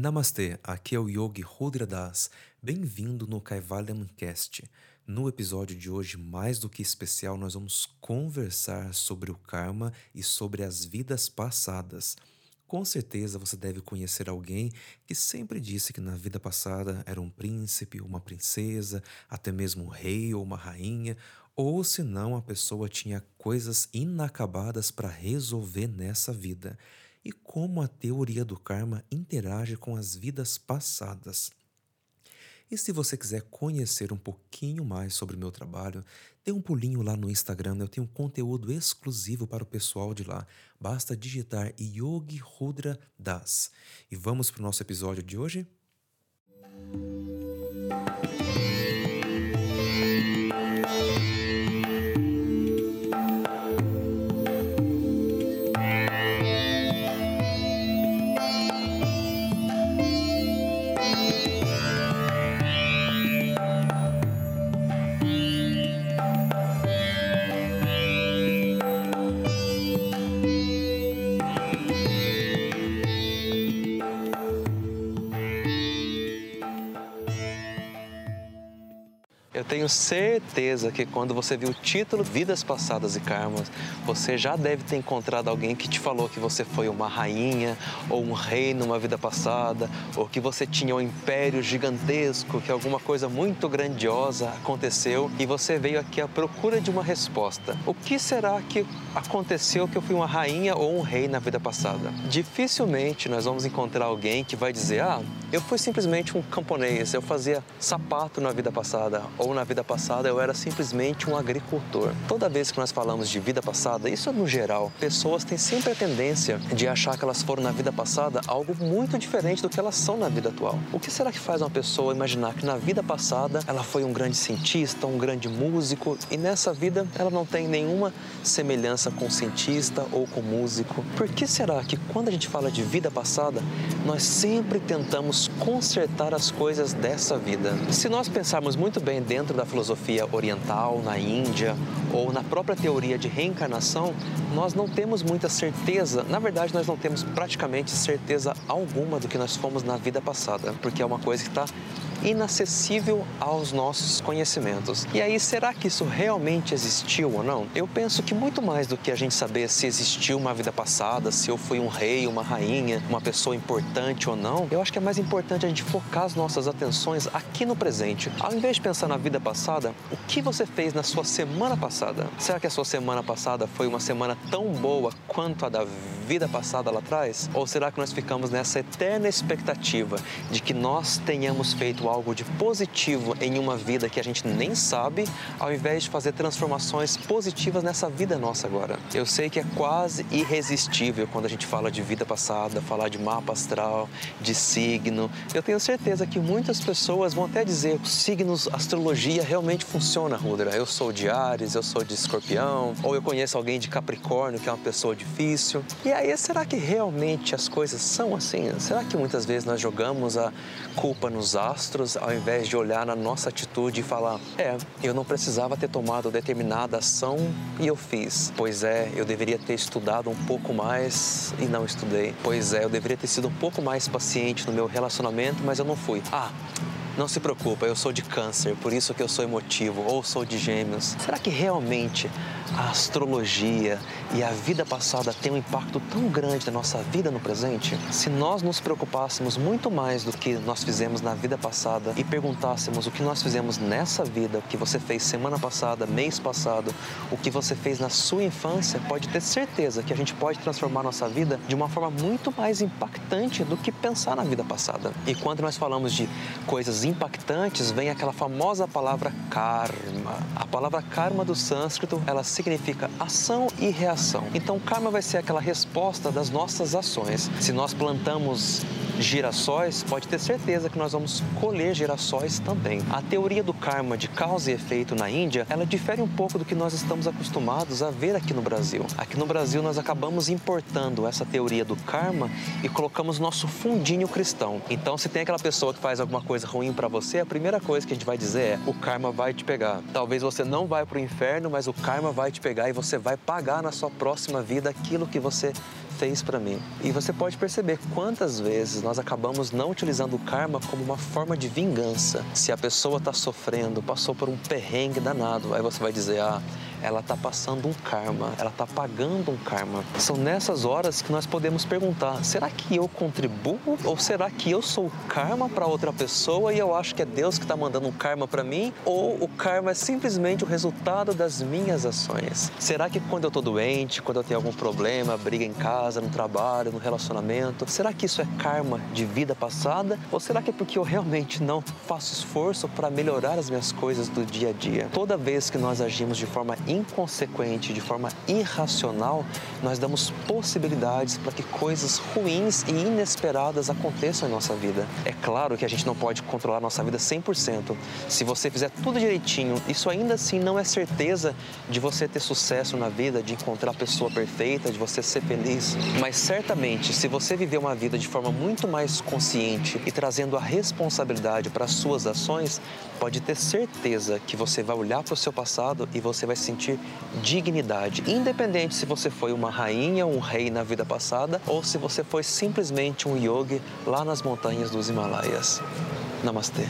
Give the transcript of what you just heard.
Namastê, aqui é o Yogi Rudra Das. Bem-vindo no Kaivalyan Cast. No episódio de hoje, mais do que especial, nós vamos conversar sobre o karma e sobre as vidas passadas. Com certeza você deve conhecer alguém que sempre disse que na vida passada era um príncipe, uma princesa, até mesmo um rei ou uma rainha, ou se não a pessoa tinha coisas inacabadas para resolver nessa vida e como a teoria do karma interage com as vidas passadas. E se você quiser conhecer um pouquinho mais sobre o meu trabalho, dê um pulinho lá no Instagram, eu tenho conteúdo exclusivo para o pessoal de lá. Basta digitar Yogi Rudra Das. E vamos para o nosso episódio de hoje? Tenho certeza que quando você viu o título Vidas Passadas e Karmas, você já deve ter encontrado alguém que te falou que você foi uma rainha ou um rei numa vida passada, ou que você tinha um império gigantesco, que alguma coisa muito grandiosa aconteceu e você veio aqui à procura de uma resposta. O que será que aconteceu que eu fui uma rainha ou um rei na vida passada? Dificilmente nós vamos encontrar alguém que vai dizer: "Ah, eu fui simplesmente um camponês, eu fazia sapato na vida passada ou na vida passada eu era simplesmente um agricultor. Toda vez que nós falamos de vida passada, isso no geral, pessoas têm sempre a tendência de achar que elas foram na vida passada algo muito diferente do que elas são na vida atual. O que será que faz uma pessoa imaginar que na vida passada ela foi um grande cientista, um grande músico e nessa vida ela não tem nenhuma semelhança com cientista ou com músico? Por que será que quando a gente fala de vida passada, nós sempre tentamos consertar as coisas dessa vida? Se nós pensarmos muito bem dentro da filosofia oriental, na Índia ou na própria teoria de reencarnação, nós não temos muita certeza, na verdade, nós não temos praticamente certeza alguma do que nós fomos na vida passada, porque é uma coisa que está inacessível aos nossos conhecimentos. E aí, será que isso realmente existiu ou não? Eu penso que muito mais do que a gente saber se existiu uma vida passada, se eu fui um rei, uma rainha, uma pessoa importante ou não, eu acho que é mais importante a gente focar as nossas atenções aqui no presente. Ao invés de pensar na vida passada, o que você fez na sua semana passada? Será que a sua semana passada foi uma semana tão boa quanto a da vida passada lá atrás? Ou será que nós ficamos nessa eterna expectativa de que nós tenhamos feito algo de positivo em uma vida que a gente nem sabe, ao invés de fazer transformações positivas nessa vida nossa agora. Eu sei que é quase irresistível quando a gente fala de vida passada, falar de mapa astral, de signo. Eu tenho certeza que muitas pessoas vão até dizer signos, astrologia realmente funciona, Rudra. Eu sou de Ares, eu sou de Escorpião, ou eu conheço alguém de Capricórnio que é uma pessoa difícil. E aí, será que realmente as coisas são assim? Será que muitas vezes nós jogamos a culpa nos astros? Outros, ao invés de olhar na nossa atitude e falar: é, eu não precisava ter tomado determinada ação e eu fiz. Pois é, eu deveria ter estudado um pouco mais e não estudei. Pois é, eu deveria ter sido um pouco mais paciente no meu relacionamento, mas eu não fui. Ah, não se preocupa, eu sou de câncer, por isso que eu sou emotivo, ou sou de gêmeos. Será que realmente a astrologia e a vida passada têm um impacto tão grande na nossa vida no presente? Se nós nos preocupássemos muito mais do que nós fizemos na vida passada e perguntássemos o que nós fizemos nessa vida, o que você fez semana passada, mês passado, o que você fez na sua infância, pode ter certeza que a gente pode transformar nossa vida de uma forma muito mais impactante do que pensar na vida passada. E quando nós falamos de coisas impactantes, vem aquela famosa palavra karma. A palavra karma do sânscrito, ela significa ação e reação. Então, karma vai ser aquela resposta das nossas ações. Se nós plantamos girassóis, pode ter certeza que nós vamos colher girassóis também. A teoria do karma de causa e efeito na Índia, ela difere um pouco do que nós estamos acostumados a ver aqui no Brasil. Aqui no Brasil nós acabamos importando essa teoria do karma e colocamos nosso fundinho cristão. Então, se tem aquela pessoa que faz alguma coisa ruim para você, a primeira coisa que a gente vai dizer é: o karma vai te pegar. Talvez você não vai para o inferno, mas o karma vai te pegar e você vai pagar na sua próxima vida aquilo que você fez para mim. E você pode perceber quantas vezes nós acabamos não utilizando o karma como uma forma de vingança. Se a pessoa está sofrendo, passou por um perrengue danado, aí você vai dizer: ah, ela está passando um karma, ela está pagando um karma. São nessas horas que nós podemos perguntar: será que eu contribuo ou será que eu sou karma para outra pessoa e eu acho que é Deus que está mandando um karma para mim? Ou o karma é simplesmente o resultado das minhas ações? Será que quando eu estou doente, quando eu tenho algum problema, briga em casa, no trabalho, no relacionamento, será que isso é karma de vida passada? Ou será que é porque eu realmente não faço esforço para melhorar as minhas coisas do dia a dia? Toda vez que nós agimos de forma inconsequente, de forma irracional, nós damos possibilidades para que coisas ruins e inesperadas aconteçam em nossa vida. É claro que a gente não pode controlar nossa vida 100%. Se você fizer tudo direitinho, isso ainda assim não é certeza de você ter sucesso na vida, de encontrar a pessoa perfeita, de você ser feliz. Mas certamente, se você viver uma vida de forma muito mais consciente e trazendo a responsabilidade para as suas ações, pode ter certeza que você vai olhar para o seu passado e você vai sentir dignidade, independente se você foi uma rainha, um rei na vida passada ou se você foi simplesmente um yogi lá nas montanhas dos Himalaias. Namastê.